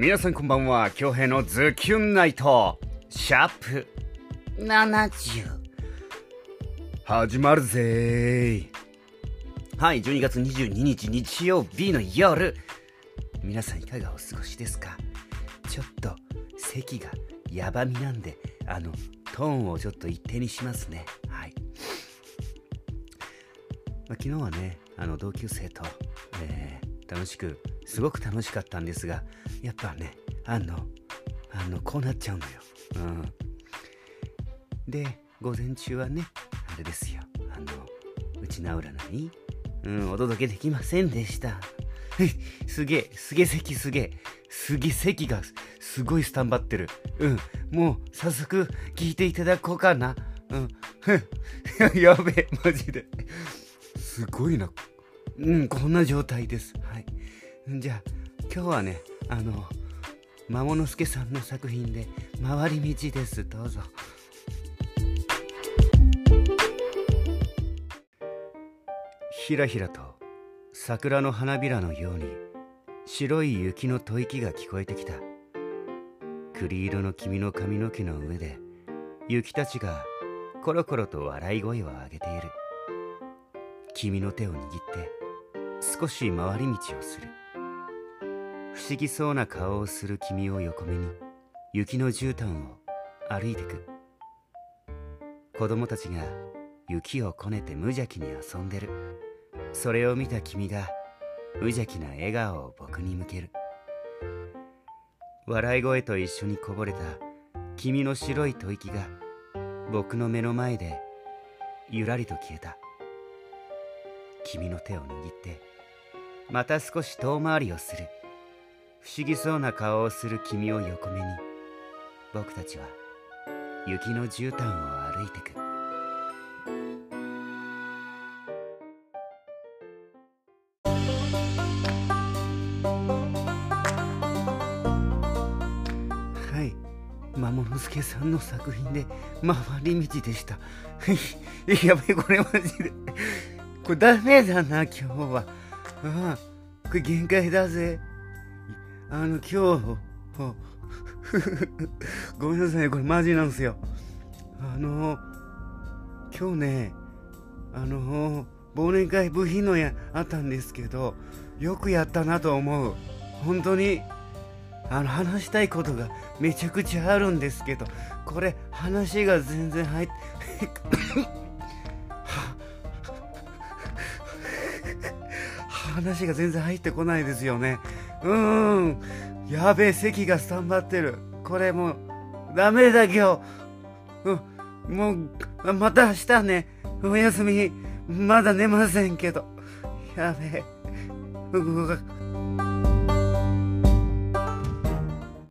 皆さんこんばんは京平のズキュンナイト。シャープ70始まるぜー。はい12月22日日曜日の夜。皆さんいかがお過ごしですか？ちょっと席がヤバみなんであのトーンをちょっと一定にしますね。はい、まあ、昨日はねあの同級生と、えー楽しくすごく楽しかったんですがやっぱねあのあのこうなっちゃうのよ、うん、で午前中はねあれですよ。あのうちな占い、うん、お届けできませんでした。すげえすげえ席すげえすげえ席がすごいスタンバってる。うん。もう早速聞いていただこうかな。うん。やべえマジで。すごいな。うんこんな状態です。じゃあ今日はねあの魔物助さんの作品で「回り道」です。どうぞ。ひらひらと桜の花びらのように白い雪の吐息が聞こえてきた。栗色の君の髪の毛の上で雪たちがコロコロと笑い声を上げている。君の手を握って少し回り道をする。不思議そうな顔をする君を横目に雪の絨毯を歩いてく。子供たちが雪をこねて無邪気に遊んでる。それを見た君が無邪気な笑顔を僕に向ける。笑い声と一緒にこぼれた君の白い吐息が僕の目の前でゆらりと消えた。君の手を握ってまた少し遠回りをする。不思議そうな顔をする君を横目に僕たちは雪の絨毯を歩いてく。はい。魔物助さんの作品で回り道でした。やべえこれマジで。これダメだな今日は。ああこれ限界だぜ。あの今日 ごめんなさいこれマジなんですよ。あの今日ねあの忘年会部品のやあったんですけどよくやったなと思う。本当にあの話したいことがめちゃくちゃあるんですけどこれ話が全然入って話が全然入ってこないですよね。うーん。やべえ席がスタンバってる。これもうダメだ今日うん。もうまた明日ね。お休み。まだ寝ませんけど。やべえ。動か